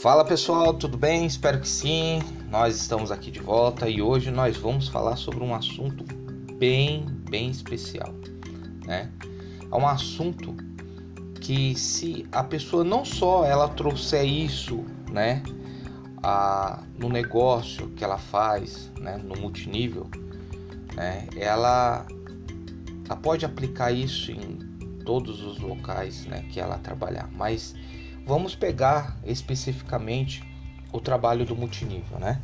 Fala pessoal, tudo bem? Espero que sim. Nós estamos aqui de volta e hoje nós vamos falar sobre um assunto bem, bem especial, né? É um assunto que se a pessoa não só ela trouxer isso, né, a, no negócio que ela faz, né, no multinível, né, ela, ela pode aplicar isso em todos os locais, né, que ela trabalhar, mas vamos pegar especificamente o trabalho do multinível, né?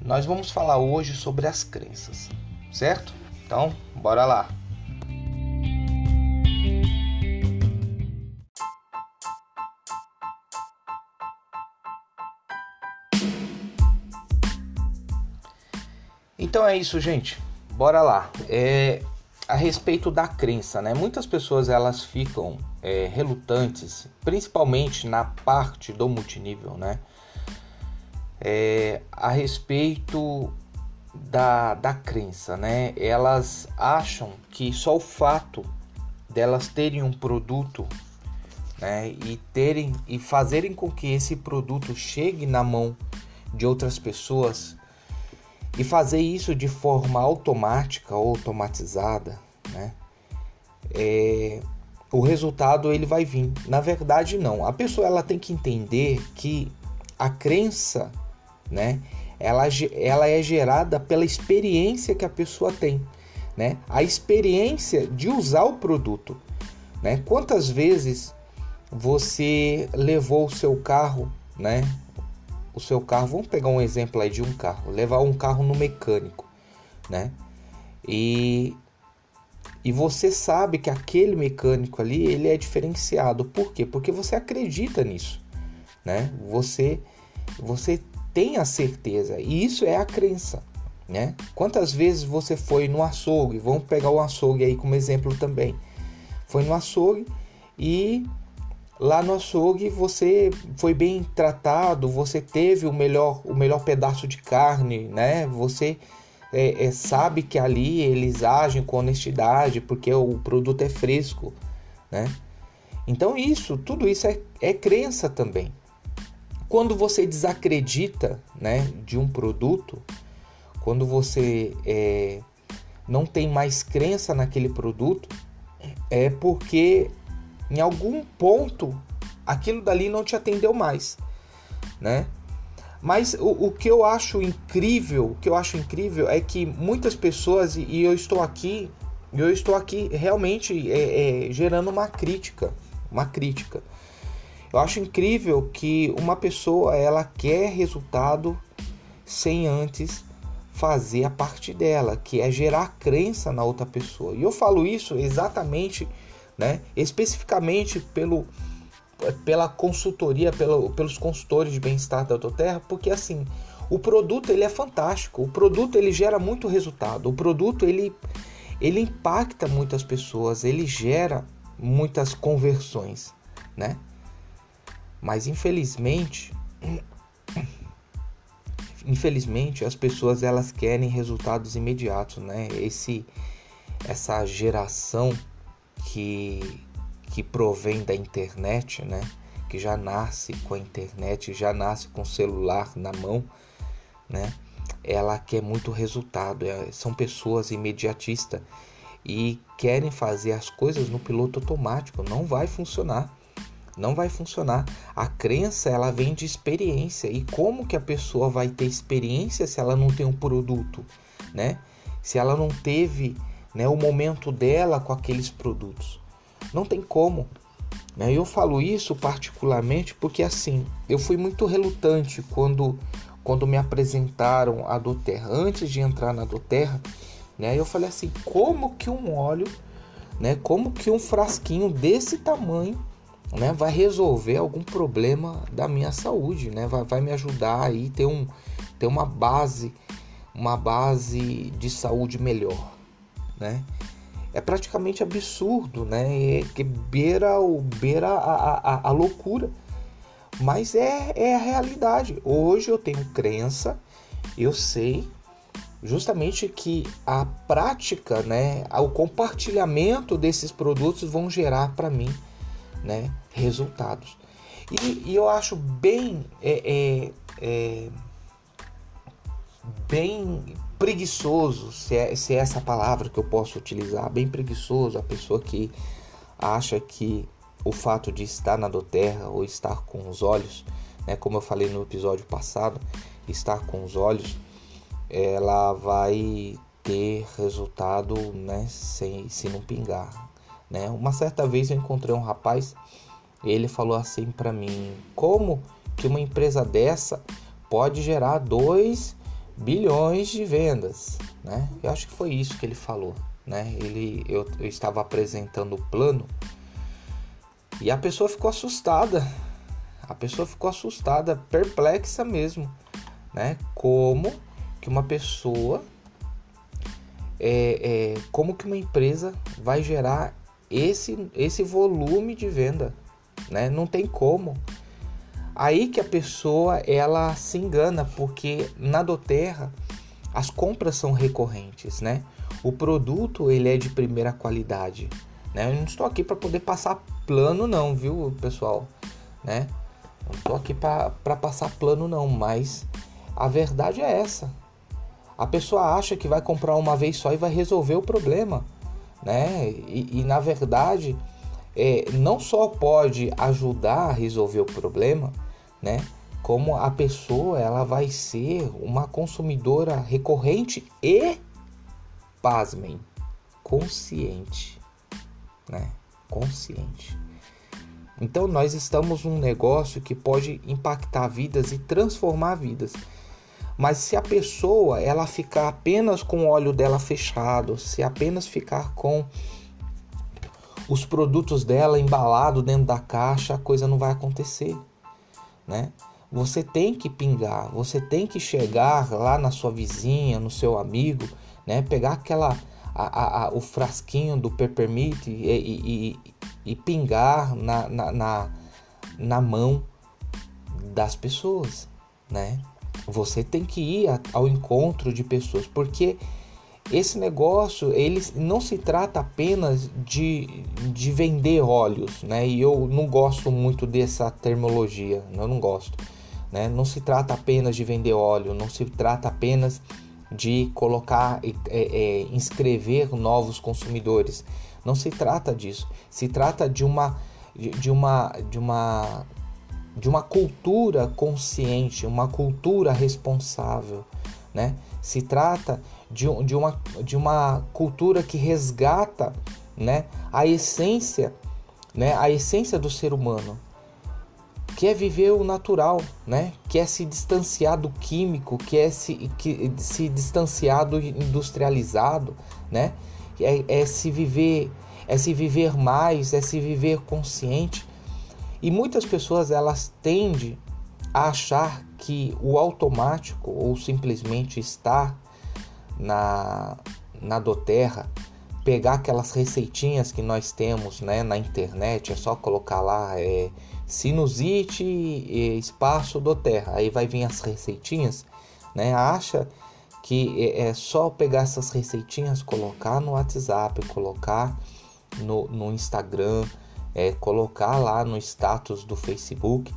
Nós vamos falar hoje sobre as crenças, certo? Então, bora lá. Então é isso, gente. Bora lá. É, a respeito da crença, né? Muitas pessoas elas ficam é, relutantes, principalmente na parte do multinível, né? É, a respeito da, da crença, né? Elas acham que só o fato delas terem um produto, né? E terem e fazerem com que esse produto chegue na mão de outras pessoas e fazer isso de forma automática ou automatizada, né? É, o resultado ele vai vir. Na verdade, não. A pessoa ela tem que entender que a crença, né? Ela, ela é gerada pela experiência que a pessoa tem, né? A experiência de usar o produto, né? Quantas vezes você levou o seu carro, né? O seu carro, vamos pegar um exemplo aí de um carro, levar um carro no mecânico, né? E e você sabe que aquele mecânico ali, ele é diferenciado. Por quê? Porque você acredita nisso, né? Você você tem a certeza. E isso é a crença, né? Quantas vezes você foi no açougue? Vamos pegar o açougue aí como exemplo também. Foi no açougue e Lá no açougue você foi bem tratado, você teve o melhor, o melhor pedaço de carne, né? Você é, é, sabe que ali eles agem com honestidade porque o produto é fresco, né? Então isso, tudo isso é, é crença também. Quando você desacredita, né, de um produto, quando você é, não tem mais crença naquele produto, é porque em algum ponto aquilo dali não te atendeu mais, né? Mas o, o, que eu acho incrível, o que eu acho incrível é que muitas pessoas e eu estou aqui, eu estou aqui realmente é, é, gerando uma crítica, uma crítica. Eu acho incrível que uma pessoa ela quer resultado sem antes fazer a parte dela, que é gerar crença na outra pessoa. E eu falo isso exatamente né? especificamente pelo, pela consultoria, pelo, pelos consultores de bem-estar da Autoterra, porque assim, o produto ele é fantástico, o produto ele gera muito resultado, o produto ele, ele impacta muitas pessoas, ele gera muitas conversões, né? Mas infelizmente, infelizmente as pessoas elas querem resultados imediatos, né? Esse essa geração que, que provém da internet, né? que já nasce com a internet, já nasce com o celular na mão, né? ela quer muito resultado. É, são pessoas imediatistas e querem fazer as coisas no piloto automático. Não vai funcionar. Não vai funcionar. A crença ela vem de experiência. E como que a pessoa vai ter experiência se ela não tem um produto, né? Se ela não teve né, o momento dela com aqueles produtos. Não tem como. Né? Eu falo isso particularmente porque assim, eu fui muito relutante quando, quando me apresentaram a Doterra. Antes de entrar na Doterra, né, eu falei assim, como que um óleo, né, como que um frasquinho desse tamanho né, vai resolver algum problema da minha saúde, né? Vai, vai me ajudar aí ter um ter uma base, uma base de saúde melhor né? É praticamente absurdo, né? É que beira, o, beira a, a, a loucura. Mas é, é a realidade. Hoje eu tenho crença, eu sei justamente que a prática, né, o compartilhamento desses produtos vão gerar para mim, né, resultados. E, e eu acho bem é, é, é, bem preguiçoso, se é, se é essa palavra que eu posso utilizar, bem preguiçoso a pessoa que acha que o fato de estar na doterra ou estar com os olhos, né, como eu falei no episódio passado, estar com os olhos, ela vai ter resultado né, sem, se não pingar. Né? Uma certa vez eu encontrei um rapaz ele falou assim para mim: como que uma empresa dessa pode gerar 2 bilhões de vendas? Né? Eu acho que foi isso que ele falou. Né? Ele, eu, eu estava apresentando o plano e a pessoa ficou assustada. A pessoa ficou assustada, perplexa mesmo, né? Como que uma pessoa, é, é, como que uma empresa vai gerar esse, esse volume de venda, né? Não tem como. Aí que a pessoa ela se engana, porque na Doterra as compras são recorrentes, né? O produto ele é de primeira qualidade, né? Eu não estou aqui para poder passar plano não, viu, pessoal, né? Não estou aqui para passar plano não, mas a verdade é essa. A pessoa acha que vai comprar uma vez só e vai resolver o problema, né? E, e na verdade, é, não só pode ajudar a resolver o problema, né? Como a pessoa ela vai ser uma consumidora recorrente e, pasmem, consciente, né? Consciente. Então nós estamos num negócio que pode impactar vidas e transformar vidas. Mas se a pessoa ela ficar apenas com o olho dela fechado, se apenas ficar com os produtos dela embalados dentro da caixa, a coisa não vai acontecer, né? Você tem que pingar, você tem que chegar lá na sua vizinha, no seu amigo, né? Pegar aquela a, a, a, o frasquinho do peppermint e, e, e, e pingar na, na, na, na mão das pessoas, né? Você tem que ir ao encontro de pessoas, porque esse negócio ele não se trata apenas de, de vender óleos, né? E eu não gosto muito dessa terminologia, eu não gosto, né? Não se trata apenas de vender óleo, não se trata apenas de colocar, é, é, inscrever novos consumidores. Não se trata disso. Se trata de uma, de uma, de uma de uma cultura consciente, uma cultura responsável, né? Se trata de, de, uma, de uma cultura que resgata, né, a essência, né, a essência do ser humano, que é viver o natural, né? Que é se distanciar do químico, que é se, que, se distanciar do industrializado, né? É, é se viver, é se viver mais, é se viver consciente. E muitas pessoas elas tendem a achar que o automático ou simplesmente estar na, na doterra, pegar aquelas receitinhas que nós temos né, na internet, é só colocar lá é, sinusite espaço doterra, aí vai vir as receitinhas, né, acha que é, é só pegar essas receitinhas, colocar no WhatsApp, colocar no, no Instagram, é, colocar lá no status do Facebook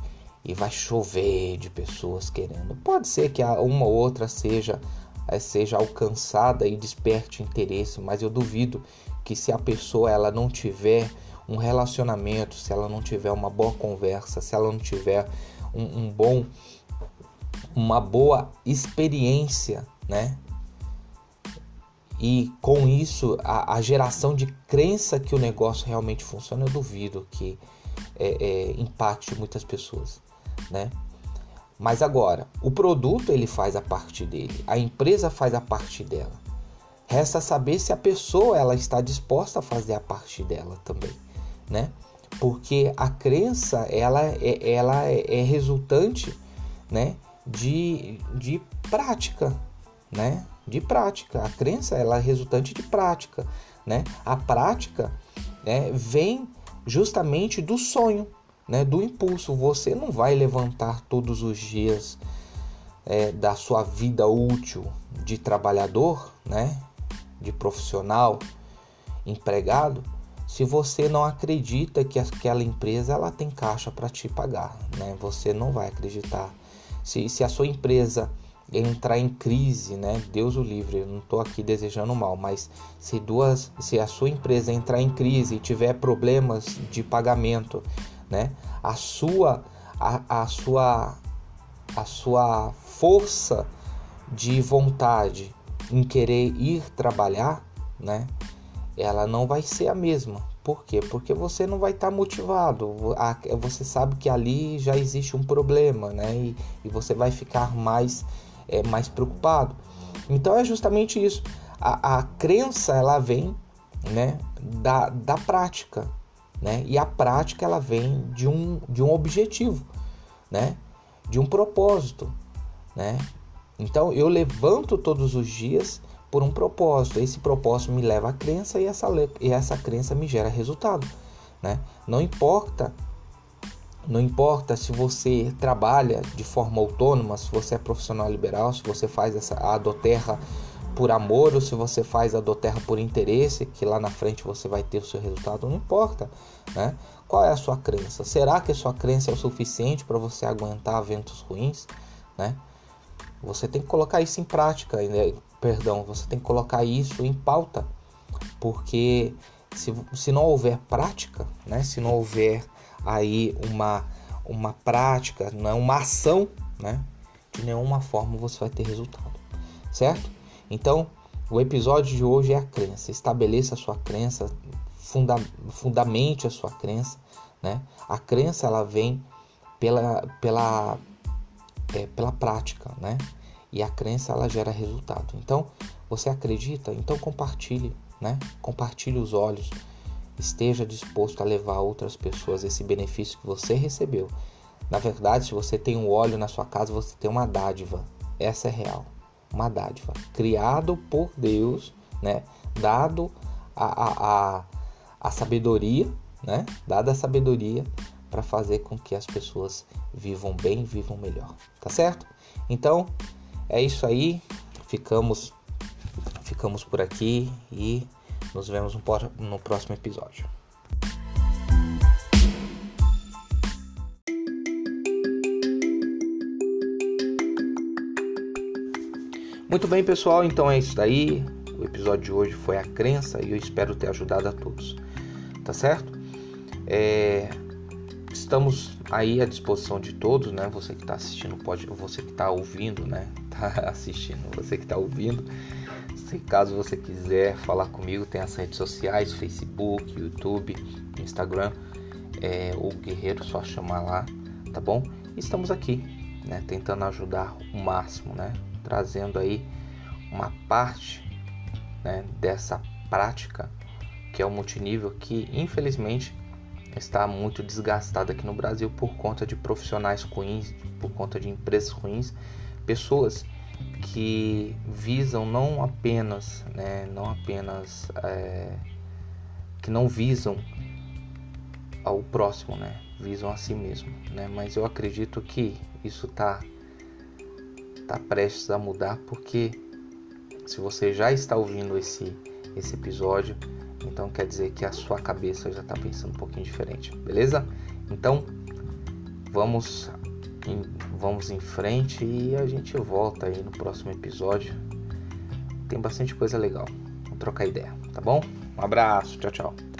e vai chover de pessoas querendo. Pode ser que uma ou outra seja é, seja alcançada e desperte interesse, mas eu duvido que se a pessoa ela não tiver um relacionamento, se ela não tiver uma boa conversa, se ela não tiver um, um bom uma boa experiência, né? E com isso, a, a, geração de crença que o negócio realmente funciona, eu duvido que é, é, impacte muitas pessoas, né? Mas agora, o produto ele faz a parte dele, a empresa faz a parte dela. Resta saber se a pessoa ela está disposta a fazer a parte dela também, né? Porque a crença ela é, ela é, é resultante, né? De, de prática, né? de prática. A crença ela é resultante de prática, né? A prática né, vem justamente do sonho, né? Do impulso. Você não vai levantar todos os dias é, da sua vida útil de trabalhador, né? De profissional, empregado, se você não acredita que aquela empresa ela tem caixa para te pagar, né? Você não vai acreditar. Se, se a sua empresa entrar em crise, né? Deus o livre, eu não estou aqui desejando mal, mas se duas, se a sua empresa entrar em crise e tiver problemas de pagamento, né? A sua a, a sua a sua força de vontade em querer ir trabalhar, né? Ela não vai ser a mesma. Por quê? Porque você não vai estar tá motivado. Você sabe que ali já existe um problema, né? E, e você vai ficar mais, é, mais preocupado. Então é justamente isso. A, a crença ela vem, né? Da, da prática, né? E a prática ela vem de um, de um objetivo, né? De um propósito, né? Então eu levanto todos os dias por um propósito. Esse propósito me leva à crença e essa, e essa crença me gera resultado, né? Não importa não importa se você trabalha de forma autônoma, se você é profissional liberal, se você faz essa a doterra por amor ou se você faz a doterra por interesse, que lá na frente você vai ter o seu resultado, não importa, né? Qual é a sua crença? Será que a sua crença é o suficiente para você aguentar ventos ruins, né? Você tem que colocar isso em prática, né? perdão, você tem que colocar isso em pauta, porque se, se não houver prática, né? Se não houver aí uma uma prática, não é uma ação, né? De nenhuma forma você vai ter resultado, certo? Então, o episódio de hoje é a crença. Estabeleça a sua crença, funda, fundamente a sua crença, né? A crença ela vem pela pela é, pela prática, né? E a crença ela gera resultado. Então, você acredita? Então compartilhe, né? Compartilhe os olhos. Esteja disposto a levar outras pessoas esse benefício que você recebeu. Na verdade, se você tem um óleo na sua casa, você tem uma dádiva. Essa é real uma dádiva, criado por Deus, né? Dado a, a, a, a sabedoria, né? Dada a sabedoria para fazer com que as pessoas vivam bem, vivam melhor, tá certo? Então é isso aí, ficamos ficamos por aqui e nos vemos no, próximo episódio. Muito bem, pessoal, então é isso daí. O episódio de hoje foi a crença e eu espero ter ajudado a todos. Tá certo? É... Estamos aí à disposição de todos, né? Você que está assistindo pode, você que está ouvindo, né? Tá assistindo, você que está ouvindo. Se caso você quiser falar comigo, tem as redes sociais, Facebook, YouTube, Instagram, é, o Guerreiro, só chamar lá, tá bom? Estamos aqui, né? Tentando ajudar o máximo, né? Trazendo aí uma parte né, dessa prática que é o multinível que infelizmente está muito desgastada aqui no Brasil por conta de profissionais ruins, por conta de empresas ruins, pessoas que visam não apenas, né, não apenas é, que não visam ao próximo, né, visam a si mesmo, né, mas eu acredito que isso está está prestes a mudar, porque se você já está ouvindo esse, esse episódio, então quer dizer que a sua cabeça já está pensando um pouquinho diferente, beleza? Então vamos em, vamos em frente e a gente volta aí no próximo episódio. Tem bastante coisa legal. Vamos trocar ideia, tá bom? Um abraço, tchau, tchau.